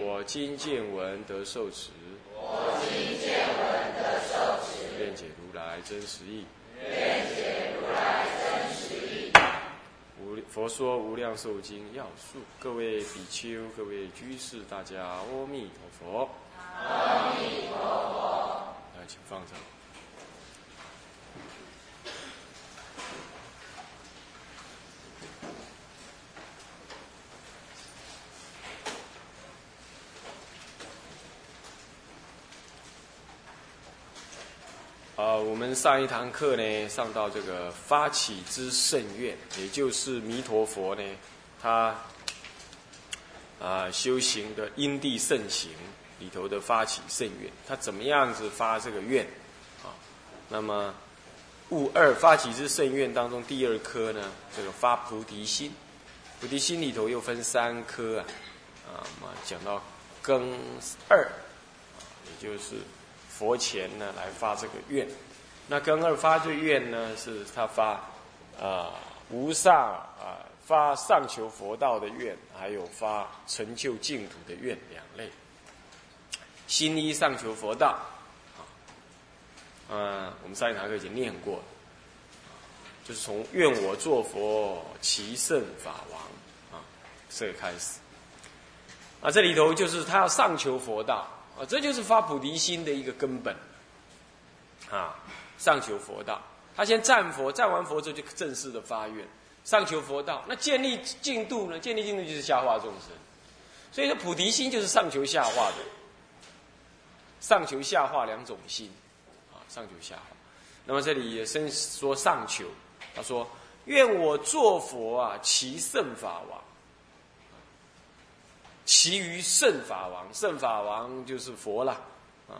我今见闻得受持。我今见闻得受持。愿解如来真实义。愿解如来真实义。无佛说无量寿经要素，各位比丘、各位居士，大家阿弥陀佛。阿弥陀佛。来，请放上。啊，我们上一堂课呢，上到这个发起之圣愿，也就是弥陀佛呢，他啊修行的因地圣行里头的发起圣愿，他怎么样子发这个愿啊？那么悟二发起之圣愿当中第二颗呢，这个发菩提心，菩提心里头又分三颗啊，啊嘛讲到根二，啊也就是。佛前呢来发这个愿，那根二发这愿呢是他发啊无上啊发上求佛道的愿，还有发成就净土的愿两类。心一上求佛道，啊，嗯，我们上一堂课已经念过了，就是从愿我作佛，其圣法王啊这个开始，啊这里头就是他要上求佛道。啊，这就是发菩提心的一个根本，啊，上求佛道。他先赞佛，赞完佛之后就正式的发愿，上求佛道。那建立进度呢？建立进度就是下化众生。所以说菩提心就是上求下化的，上求下化两种心，啊，上求下化。那么这里也先说上求，他说：愿我作佛啊，其圣法王。其余圣法王，圣法王就是佛了，啊，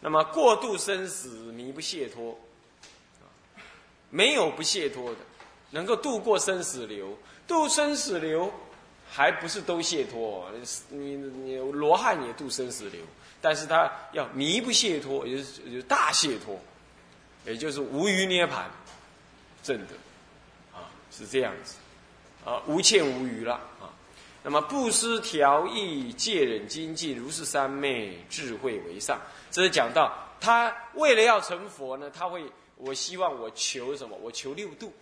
那么过度生死弥不解脱，没有不解脱的，能够度过生死流，度生死流还不是都解脱，你你罗汉也度生死流，但是他要弥不解脱，也就是大解脱，也就是无余涅盘，正的，啊，是这样子，啊，无欠无余了，啊。那么布施、调意、戒忍、精进，如是三昧，智慧为上。这是讲到他为了要成佛呢，他会，我希望我求什么？我求六度，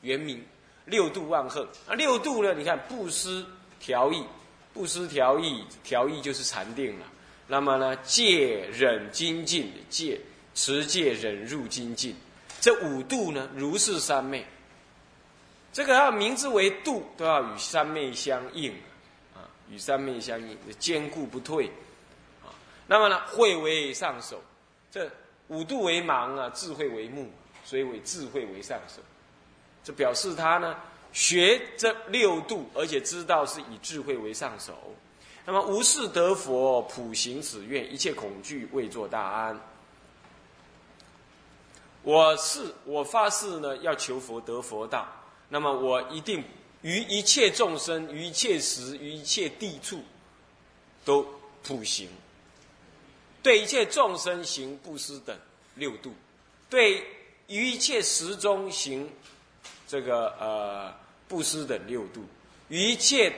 圆明六度万恒。那六度呢？你看布施、调意，布施、调意，调意就是禅定了。那么呢，戒忍精进，戒持戒忍入精进，这五度呢，如是三昧。这个要名字为度，都要与三昧相应，啊，与三昧相应，坚固不退，啊，那么呢，慧为上首，这五度为盲啊，智慧为目，所以为智慧为上首，这表示他呢学这六度，而且知道是以智慧为上首，那么无事得佛，普行此愿，一切恐惧未作大安。我是我发誓呢，要求佛得佛道。那么我一定于一切众生、于一切时、于一切地处，都普行。对一切众生行布施等六度，对于一切时中行这个呃布施等六度，于一切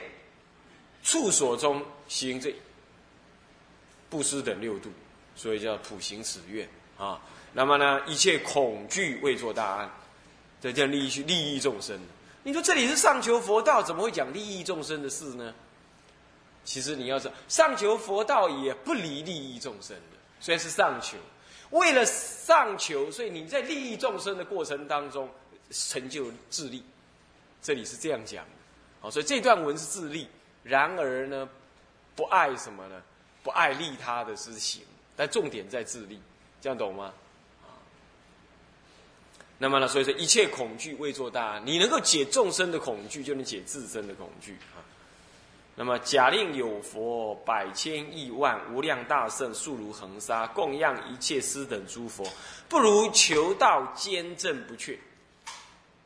处所中行这布施等六度，所以叫普行此愿啊。那么呢，一切恐惧未作大安。这叫利益利益众生。你说这里是上求佛道，怎么会讲利益众生的事呢？其实你要知道，上求佛道也不离利益众生的，虽然是上求，为了上求，所以你在利益众生的过程当中成就自利。这里是这样讲的，好，所以这段文是自利。然而呢，不爱什么呢？不爱利他的事行，但重点在自利，这样懂吗？那么呢？所以说，一切恐惧未作大。你能够解众生的恐惧，就能解自身的恐惧啊。那么假令有佛百千亿万无量大圣数如恒沙供养一切师等诸佛，不如求道坚正不却。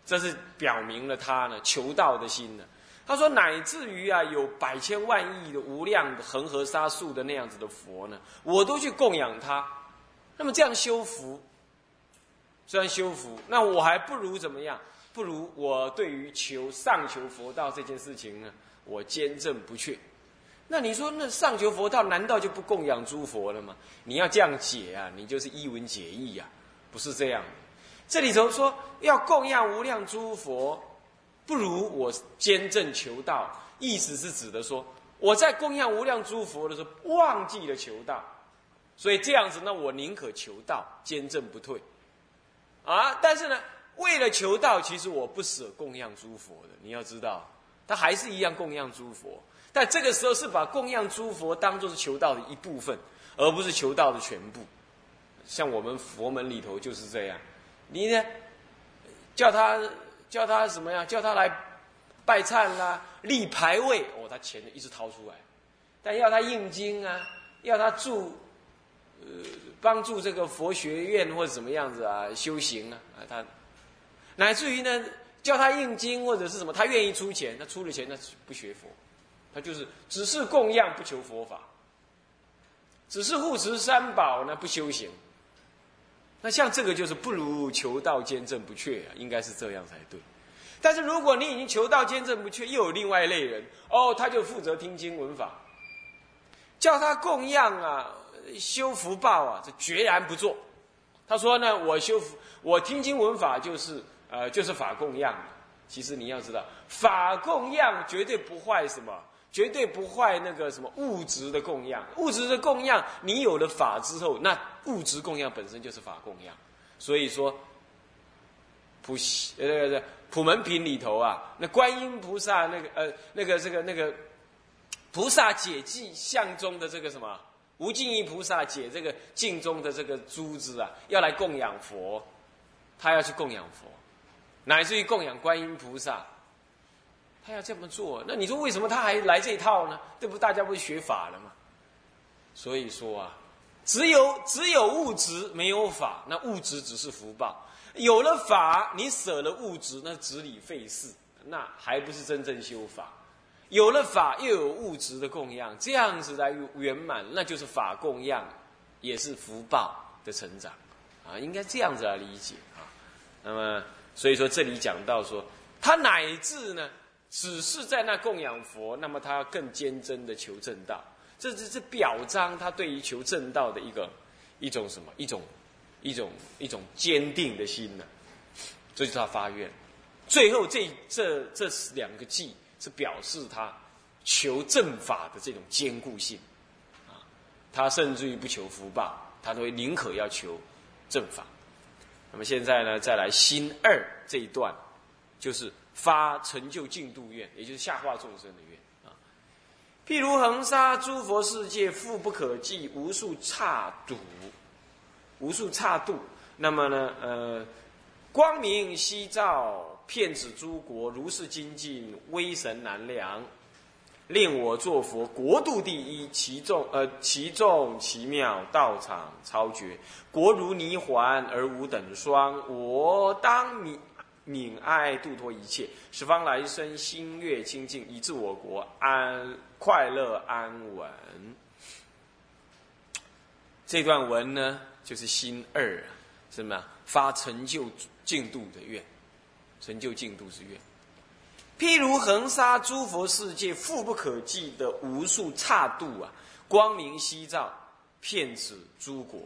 这是表明了他呢求道的心呢。他说乃至于啊有百千万亿的无量恒河沙数的那样子的佛呢，我都去供养他。那么这样修福，这样修福，那我还不如怎么样？不如我对于求上求佛道这件事情呢，我坚贞不却。那你说，那上求佛道难道就不供养诸佛了吗？你要这样解啊，你就是一文解义呀，不是这样。这里头说要供养无量诸佛，不如我坚正求道。意思是指的说，我在供养无量诸佛的时候忘记了求道，所以这样子，那我宁可求道，坚贞不退。啊，但是呢。为了求道，其实我不舍供养诸佛的。你要知道，他还是一样供养诸佛，但这个时候是把供养诸佛当做是求道的一部分，而不是求道的全部。像我们佛门里头就是这样，你呢，叫他叫他什么呀？叫他来拜忏啦、立牌位，哦，他钱一直掏出来。但要他印经啊，要他住呃帮助这个佛学院或者怎么样子啊修行啊啊他。乃至于呢，叫他印经或者是什么，他愿意出钱，他出了钱，那不学佛，他就是只是供养不求佛法，只是护持三宝呢不修行。那像这个就是不如求道坚正不缺啊，应该是这样才对。但是如果你已经求道坚正不缺，又有另外一类人哦，他就负责听经闻法，叫他供养啊修福报啊，这决然不做。他说呢，我修福，我听经闻法就是。呃，就是法供养。其实你要知道，法供养绝对不坏什么，绝对不坏那个什么物质的供养。物质的供养，你有了法之后，那物质供养本身就是法供养。所以说，普西呃那个普门品里头啊，那观音菩萨那个呃那个这个那个菩萨解记相中的这个什么无尽意菩萨解这个镜中的这个珠子啊，要来供养佛，他要去供养佛。乃至于供养观音菩萨，他要这么做，那你说为什么他还来这一套呢？这不大家不是学法了吗？所以说啊，只有只有物质没有法，那物质只是福报；有了法，你舍了物质，那执理费事，那还不是真正修法？有了法，又有物质的供养，这样子来圆满，那就是法供养，也是福报的成长啊，应该这样子来理解啊。那么。所以说，这里讲到说，他乃至呢，只是在那供养佛，那么他更坚贞的求正道，这这是表彰他对于求正道的一个一种什么一种一种一种坚定的心呢？这就是他发愿。最后这这这两个偈是表示他求正法的这种坚固性啊，他甚至于不求福报，他都会宁可要求正法。那么现在呢，再来心二这一段，就是发成就净度愿，也就是下化众生的愿啊。譬如恒沙诸佛世界，富不可计，无数刹度，无数刹度。那么呢，呃，光明夕照，遍指诸国，如是精进，威神难量。令我作佛，国度第一，其众呃，其众其妙，道场超绝，国如泥环而无等双。我当悯悯爱度脱一切，十方来生心悦清净，以致我国安快乐安稳。这段文呢，就是心二啊，什么？发成就净度的愿，成就净度之愿。譬如恒沙诸佛世界，富不可计的无数刹度啊，光明夕照，遍指诸国，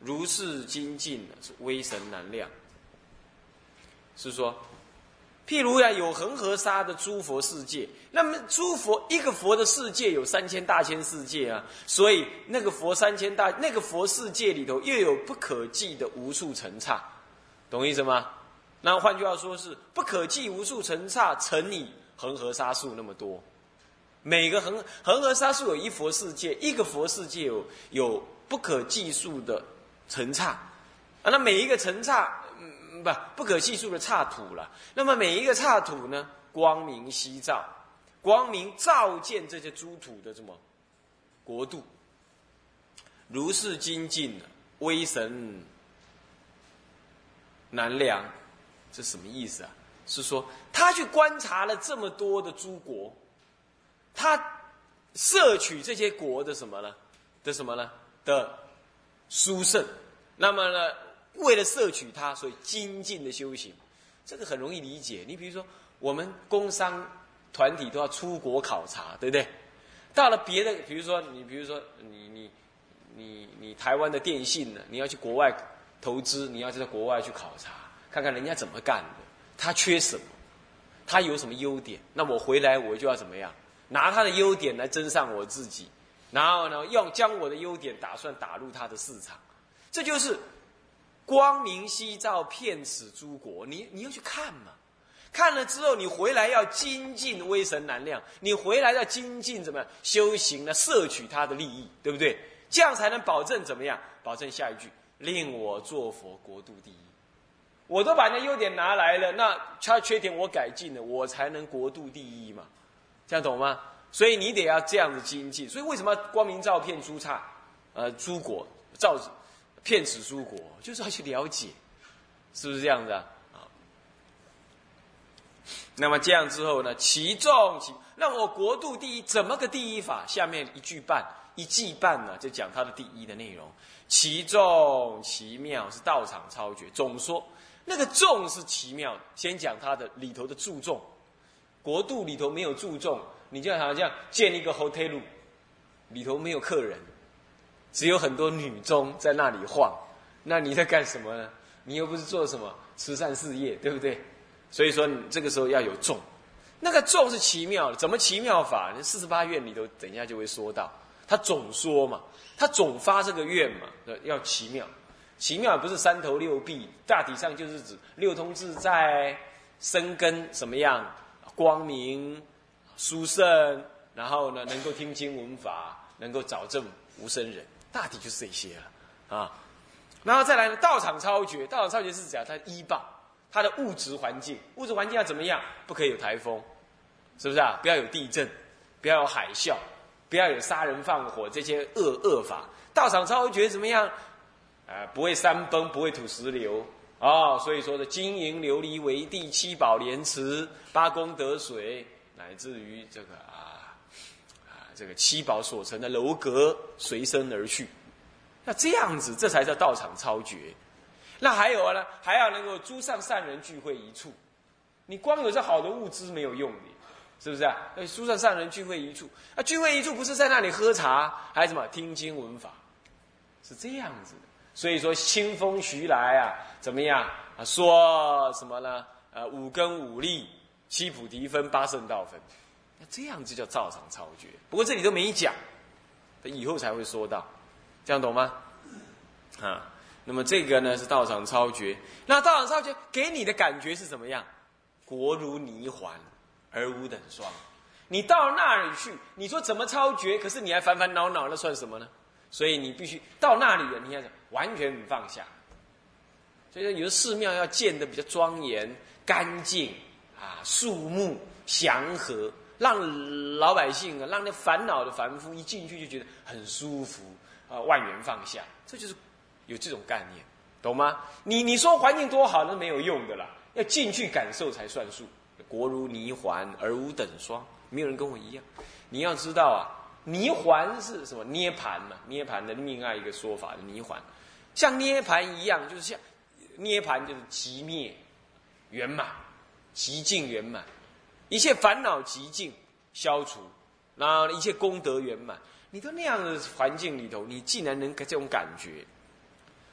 如是精进，是威神难量。是说，譬如呀，有恒河沙的诸佛世界，那么诸佛一个佛的世界有三千大千世界啊，所以那个佛三千大那个佛世界里头又有不可计的无数层刹，懂意思吗？那换句话说，是不可计无数层刹乘以恒河沙数那么多，每个恒恒河沙数有一佛世界，一个佛世界有有不可计数的层刹，啊，那每一个层刹，嗯，不不可计数的刹土了。那么每一个刹土呢，光明夕照，光明照见这些诸土的什么国度，如是精进，威神难量，这什么意思啊？是说他去观察了这么多的诸国，他摄取这些国的什么呢？的什么呢？的殊胜。那么呢，为了摄取它，所以精进的修行，这个很容易理解。你比如说，我们工商。团体都要出国考察，对不对？到了别的，比如说你，比如说你你你你台湾的电信呢，你要去国外投资，你要在国外去考察，看看人家怎么干的，他缺什么，他有什么优点，那我回来我就要怎么样，拿他的优点来增上我自己，然后呢，用将我的优点打算打入他的市场，这就是光明夕照遍此诸国，你你要去看嘛。看了之后，你回来要精进威神难量，你回来要精进怎么样修行呢？摄取他的利益，对不对？这样才能保证怎么样？保证下一句令我做佛国度第一。我都把那优点拿来了，那他缺点我改进了，我才能国度第一嘛？这样懂吗？所以你得要这样子精进。所以为什么光明照片诸刹，呃，诸国照骗此诸国，就是要去了解，是不是这样子啊？那么这样之后呢？其重其那我国度第一怎么个第一法？下面一句半一记半呢，就讲它的第一的内容。其重其妙是道场超绝。总说那个重是奇妙，先讲它的里头的注重。国度里头没有注重，你就好像建一个 hotel，里头没有客人，只有很多女中在那里晃，那你在干什么呢？你又不是做什么慈善事业，对不对？所以说，你这个时候要有重，那个重是奇妙的，怎么奇妙法？四十八愿里头，等一下就会说到，他总说嘛，他总发这个愿嘛，要奇妙，奇妙不是三头六臂，大体上就是指六通自在、生根什么样、光明、殊胜，然后呢，能够听经闻法，能够找证无生人，大体就是这些了啊。然后再来呢，道场超绝，道场超绝是讲他依报。它的物质环境，物质环境要怎么样？不可以有台风，是不是啊？不要有地震，不要有海啸，不要有杀人放火这些恶恶法。道场超觉怎么样？啊，不会山崩，不会土石流哦。所以说的金银琉璃为地，七宝莲池，八功德水，乃至于这个啊啊，这个七宝所成的楼阁随身而去。那这样子，这才叫道场超绝。那还有呢？还要能够诸上善人聚会一处，你光有这好的物资没有用的，是不是啊？那诸上善人聚会一处，啊，聚会一处不是在那里喝茶，还是什么听经闻法，是这样子的。所以说清风徐来啊，怎么样啊？说什么呢？呃，五根五力，七菩提分，八圣道分，那这样就叫照常超绝。不过这里都没讲，等以后才会说到，这样懂吗？啊。那么这个呢是道场超绝，那道场超绝给你的感觉是怎么样？国如泥环，而无等双。你到那里去，你说怎么超绝？可是你还烦烦恼恼，那算什么呢？所以你必须到那里了，你看完全不放下。所以说，有的寺庙要建的比较庄严、干净啊，肃穆、祥和，让老百姓啊，让那烦恼的凡夫一进去就觉得很舒服啊，万缘放下，这就是。有这种概念，懂吗？你你说环境多好，那没有用的啦，要进去感受才算数。国如泥环而无等双，没有人跟我一样。你要知道啊，泥环是什么？涅盘嘛，涅盘的另外一个说法的泥环，像涅盘一样，就是像涅盘就是极灭圆满，极尽圆满，一切烦恼极尽消除，然后一切功德圆满。你到那样的环境里头，你竟然能给这种感觉。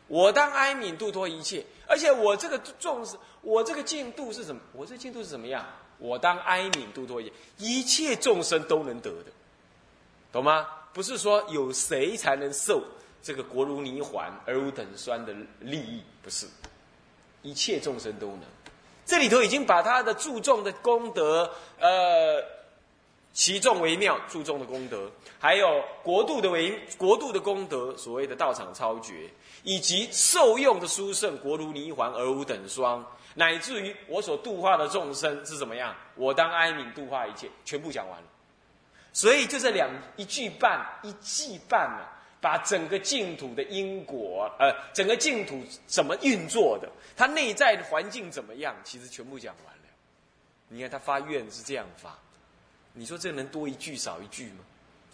我当哀悯度脱一切，而且我这个重视，我这个进度是什么？我这进度是怎么样？我当哀悯度脱一切，一切众生都能得的，懂吗？不是说有谁才能受这个国如泥环而无等酸的利益，不是，一切众生都能。这里头已经把他的注重的功德，呃。其重为妙，注重的功德，还有国度的为国度的功德，所谓的道场超绝，以及受用的殊胜，国如泥环而无等双，乃至于我所度化的众生是怎么样，我当哀悯度化一切，全部讲完了。所以就这两一句半一记半呢，把整个净土的因果，呃，整个净土怎么运作的，它内在的环境怎么样，其实全部讲完了。你看他发愿是这样发，你说这能多一句少一句吗？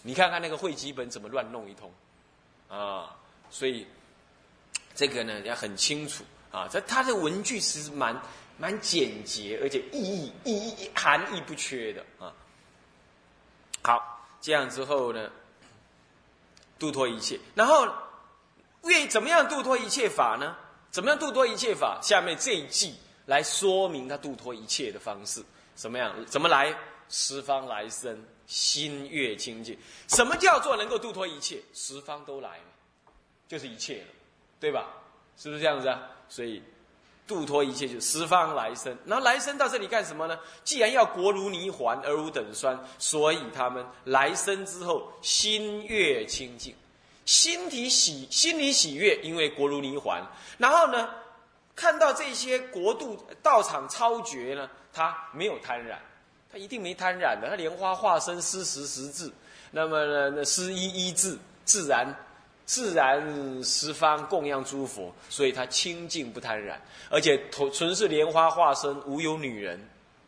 你看看那个会集本怎么乱弄一通，啊，所以这个呢要很清楚啊。这他的文句其实蛮蛮简洁，而且意义意义含义不缺的啊。好，这样之后呢，度脱一切，然后愿意怎么样度脱一切法呢？怎么样度脱一切法？下面这一句来说明他度脱一切的方式，怎么样？怎么来？十方来生，心悦清净。什么叫做能够度脱一切？十方都来，就是一切了，对吧？是不是这样子啊？所以。度脱一切，就十方来生。然后来生到这里干什么呢？既然要国如泥环，而无等酸，所以他们来生之后心悦清净，心体喜，心里喜悦，因为国如泥环。然后呢，看到这些国度道场超绝呢，他没有贪染，他一定没贪染的。他莲花化身施食食智，那么呢，那施一一智，自然。自然十方供养诸佛，所以他清净不贪染，而且纯是莲花化身，无有女人，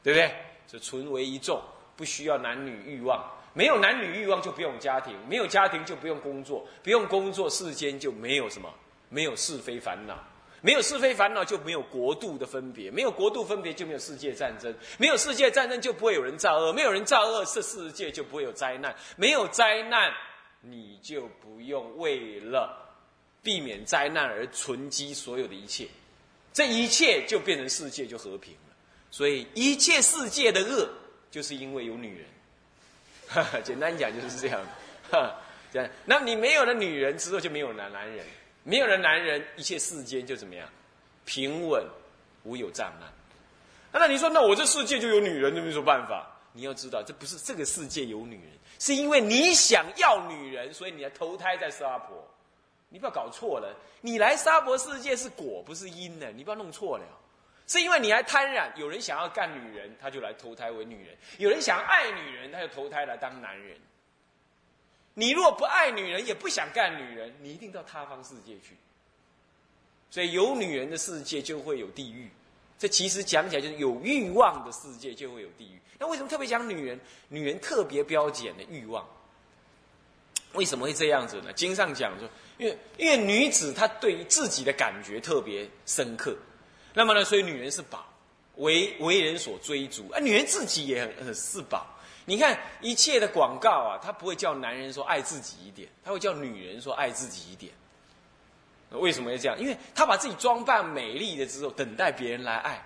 对不对？是纯为一众，不需要男女欲望，没有男女欲望就不用家庭，没有家庭就不用工作，不用工作世间就没有什么，没有是非烦恼，没有是非烦恼就没有国度的分别，没有国度分别就没有世界战争，没有世界战争就不会有人造恶，没有人造恶，这世界就不会有灾难，没有灾难。你就不用为了避免灾难而存积所有的一切，这一切就变成世界就和平了。所以一切世界的恶，就是因为有女人。哈 哈简单讲就是这样。哈这样，那你没有了女人之后，就没有男男人，没有了男人，一切世间就怎么样？平稳，无有障碍。那你说，那我这世界就有女人，有没有办法？你要知道，这不是这个世界有女人。是因为你想要女人，所以你要投胎在沙婆。你不要搞错了，你来沙婆世界是果，不是因呢。你不要弄错了。是因为你还贪婪，有人想要干女人，他就来投胎为女人；有人想爱女人，他就投胎来当男人。你若不爱女人，也不想干女人，你一定到他方世界去。所以有女人的世界就会有地狱。这其实讲起来就是有欲望的世界就会有地狱。那为什么特别讲女人？女人特别标检的欲望，为什么会这样子呢？经上讲说，因为因为女子她对于自己的感觉特别深刻，那么呢，所以女人是宝，为为人所追逐。啊，女人自己也很很是宝。你看一切的广告啊，他不会叫男人说爱自己一点，他会叫女人说爱自己一点。为什么会这样？因为他把自己装扮美丽的之后，等待别人来爱。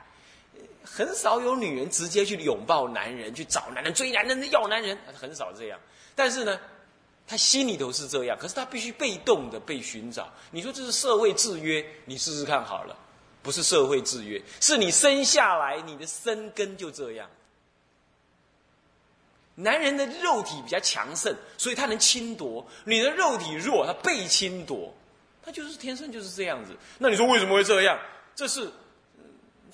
很少有女人直接去拥抱男人，去找男人追男人，要男人，很少这样。但是呢，他心里头是这样，可是他必须被动的被寻找。你说这是社会制约？你试试看好了，不是社会制约，是你生下来你的生根就这样。男人的肉体比较强盛，所以他能侵夺；你的肉体弱，他被侵夺。他就是天生就是这样子。那你说为什么会这样？这是。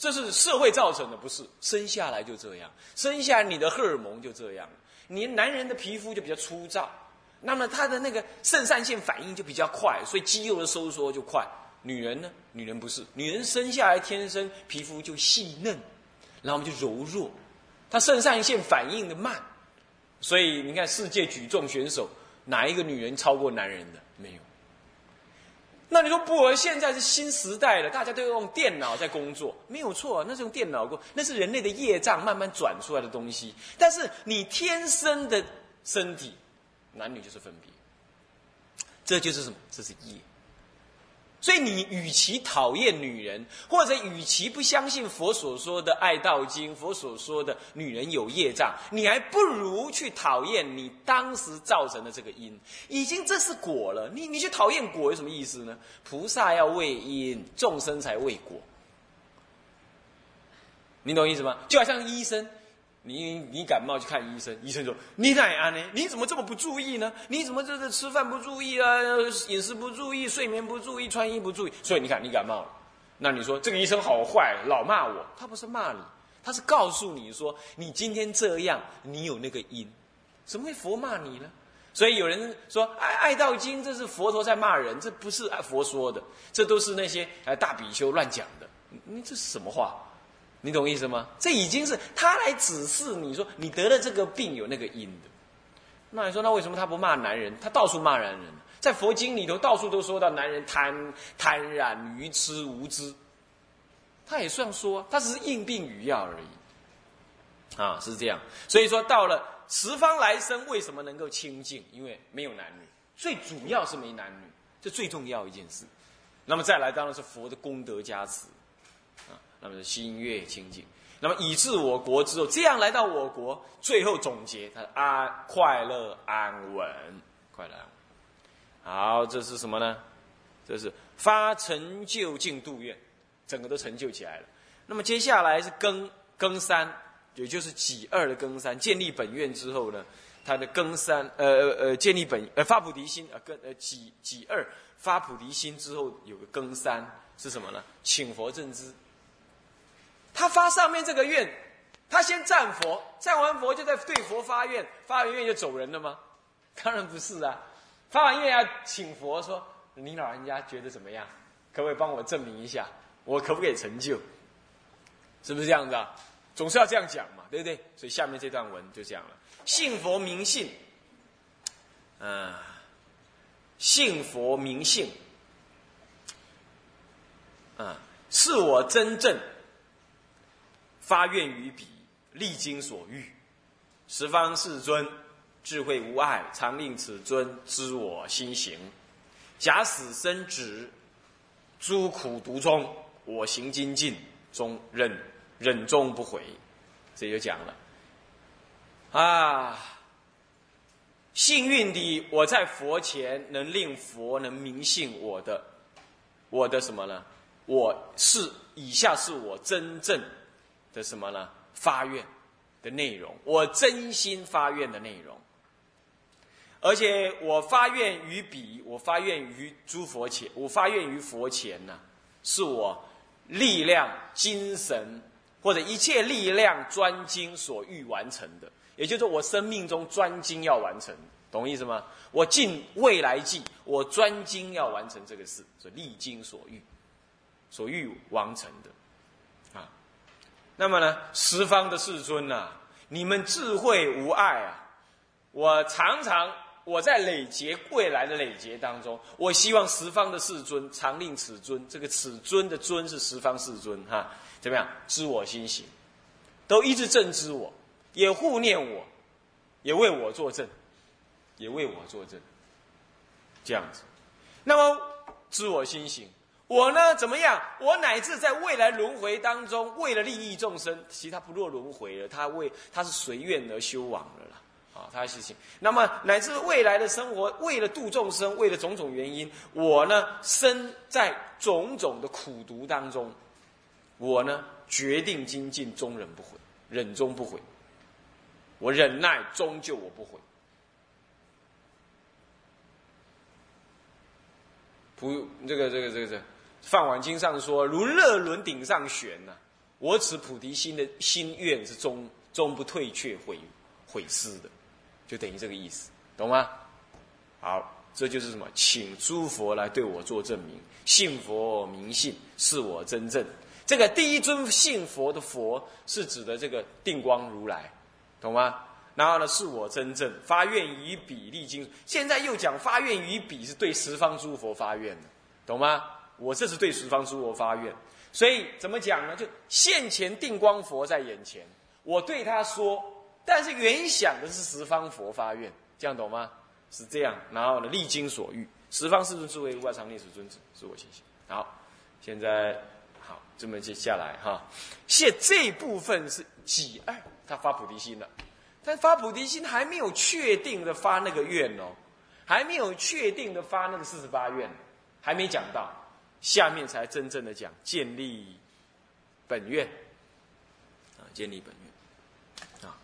这是社会造成的，不是生下来就这样。生下来你的荷尔蒙就这样，你男人的皮肤就比较粗糙，那么他的那个肾上腺反应就比较快，所以肌肉的收缩就快。女人呢？女人不是，女人生下来天生皮肤就细嫩，然后我们就柔弱，她肾上腺反应的慢，所以你看世界举重选手哪一个女人超过男人的？没有。那你说不？现在是新时代了，大家都用电脑在工作，没有错，那是用电脑过，那是人类的业障慢慢转出来的东西。但是你天生的身体，男女就是分别，这就是什么？这是业。所以你与其讨厌女人，或者与其不相信佛所说的《爱道经》，佛所说的女人有业障，你还不如去讨厌你当时造成的这个因。已经这是果了，你你去讨厌果有什么意思呢？菩萨要为因，众生才为果。你懂意思吗？就好像医生。你你感冒去看医生，医生说你哪样呢？你怎么这么不注意呢？你怎么这这吃饭不注意啊？饮食不注意，睡眠不注意，穿衣不注意，所以你看你感冒了。那你说这个医生好坏，老骂我，他不是骂你，他是告诉你说你今天这样，你有那个因，怎么会佛骂你呢？所以有人说《爱爱道经》这是佛陀在骂人，这不是佛说的，这都是那些呃大比丘乱讲的。你这是什么话？你懂意思吗？这已经是他来指示你说你得了这个病有那个因的。那你说那为什么他不骂男人？他到处骂男人，在佛经里头到处都说到男人贪贪婪、愚痴、无知。他也算说，他只是应病语药而已。啊，是这样。所以说到了十方来生，为什么能够清净？因为没有男女，最主要是没男女，这最重要一件事。那么再来，当然是佛的功德加持啊。那么心悦清净，那么以至我国之后，这样来到我国，最后总结，他安快乐安稳，快乐安稳。好，这是什么呢？这是发成就净度愿，整个都成就起来了。那么接下来是庚庚三，也就是己二的庚三，建立本愿之后呢，他的庚三，呃呃呃，建立本呃发菩提心，呃庚呃己己二发菩提心之后，有个庚三是什么呢？请佛正知。他发上面这个愿，他先赞佛，赞完佛就在对佛发愿，发完愿就走人了吗？当然不是啊，发完愿要请佛说：“你老人家觉得怎么样？可不可以帮我证明一下？我可不可以成就？是不是这样子啊？总是要这样讲嘛，对不对？所以下面这段文就讲了：信佛明信，嗯，信佛明信，嗯，是我真正。发愿于彼，历经所欲，十方世尊，智慧无碍，常令此尊知我心行。假使生止，诸苦毒中，我行精进，终忍忍终不悔。这就讲了啊，幸运的我在佛前能令佛能明信我的，我的什么呢？我是以下是我真正。的什么呢？发愿的内容，我真心发愿的内容，而且我发愿于彼，我发愿于诸佛前，我发愿于佛前呢，是我力量、精神或者一切力量专精所欲完成的，也就是我生命中专精要完成，懂意思吗？我尽未来计，我专精要完成这个事，所历经所欲，所欲完成的。那么呢，十方的世尊呐，你们智慧无碍啊！我常常我在累劫未来的累劫当中，我希望十方的世尊常令此尊，这个此尊的尊是十方世尊哈，怎么样知我心行，都一直正知我，也护念我，也为我作证，也为我作证，这样子，那么知我心行。我呢，怎么样？我乃至在未来轮回当中，为了利益众生，其实他不落轮回了，他为他是随愿而修往的啦。啊，他的事情。那么乃至未来的生活，为了度众生，为了种种原因，我呢，身在种种的苦毒当中，我呢，决定精进，终忍不悔，忍终不悔。我忍耐，终究我不悔。不，这个，这个，这个，这。饭碗经上说：“如热轮顶上悬呐，我此菩提心的心愿是终终不退却、毁毁失的，就等于这个意思，懂吗？好，这就是什么？请诸佛来对我做证明，信佛明信是我真正。这个第一尊信佛的佛是指的这个定光如来，懂吗？然后呢，是我真正发愿于彼历经。现在又讲发愿于彼是对十方诸佛发愿的，懂吗？”我这是对十方诸佛发愿，所以怎么讲呢？就现前定光佛在眼前，我对他说，但是原想的是十方佛发愿，这样懂吗？是这样，然后呢，历经所欲，十方世尊诸位无碍常念此尊子，是我心。好，现在好，这么接下来哈，现这部分是己二，他发菩提心了，但发菩提心还没有确定的发那个愿哦，还没有确定的发那个四十八愿，还没讲到。下面才真正的讲建立本愿啊，建立本愿啊，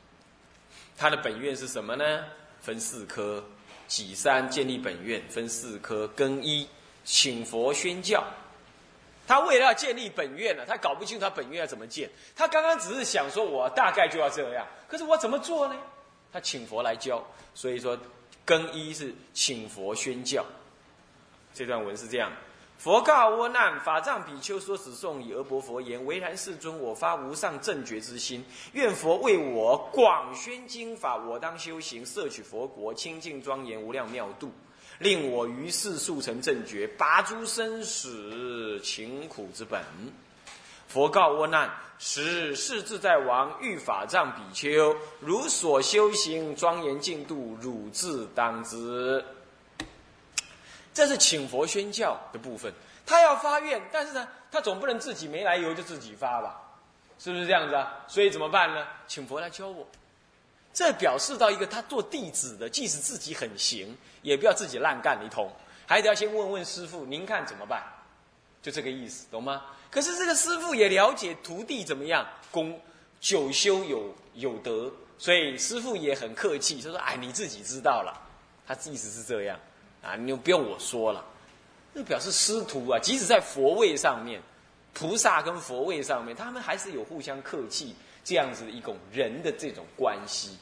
他的本愿是什么呢？分四科，己三建立本愿分四科，更一请佛宣教他为了要建立本愿呢，他搞不清楚他本愿要怎么建。他刚刚只是想说，我大概就要这样，可是我怎么做呢？他请佛来教，所以说更一是请佛宣教。这段文是这样：佛告阿难，法藏比丘说此颂以，而薄佛言：唯然世尊，我发无上正觉之心，愿佛为我广宣经法，我当修行，摄取佛国，清净庄严，无量妙度。令我于世速成正觉，拔诸生死勤苦之本。佛告阿难：时世自在王欲法藏比丘，如所修行庄严净度，汝自当知。这是请佛宣教的部分。他要发愿，但是呢，他总不能自己没来由就自己发吧？是不是这样子啊？所以怎么办呢？请佛来教我。这表示到一个他做弟子的，即使自己很行，也不要自己烂干一通，还得要先问问师傅，您看怎么办？就这个意思，懂吗？可是这个师傅也了解徒弟怎么样，功久修有有德，所以师傅也很客气，就说：“哎，你自己知道了。”他意思是这样啊，你就不用我说了。那表示师徒啊，即使在佛位上面，菩萨跟佛位上面，他们还是有互相客气。这样子的一种人的这种关系，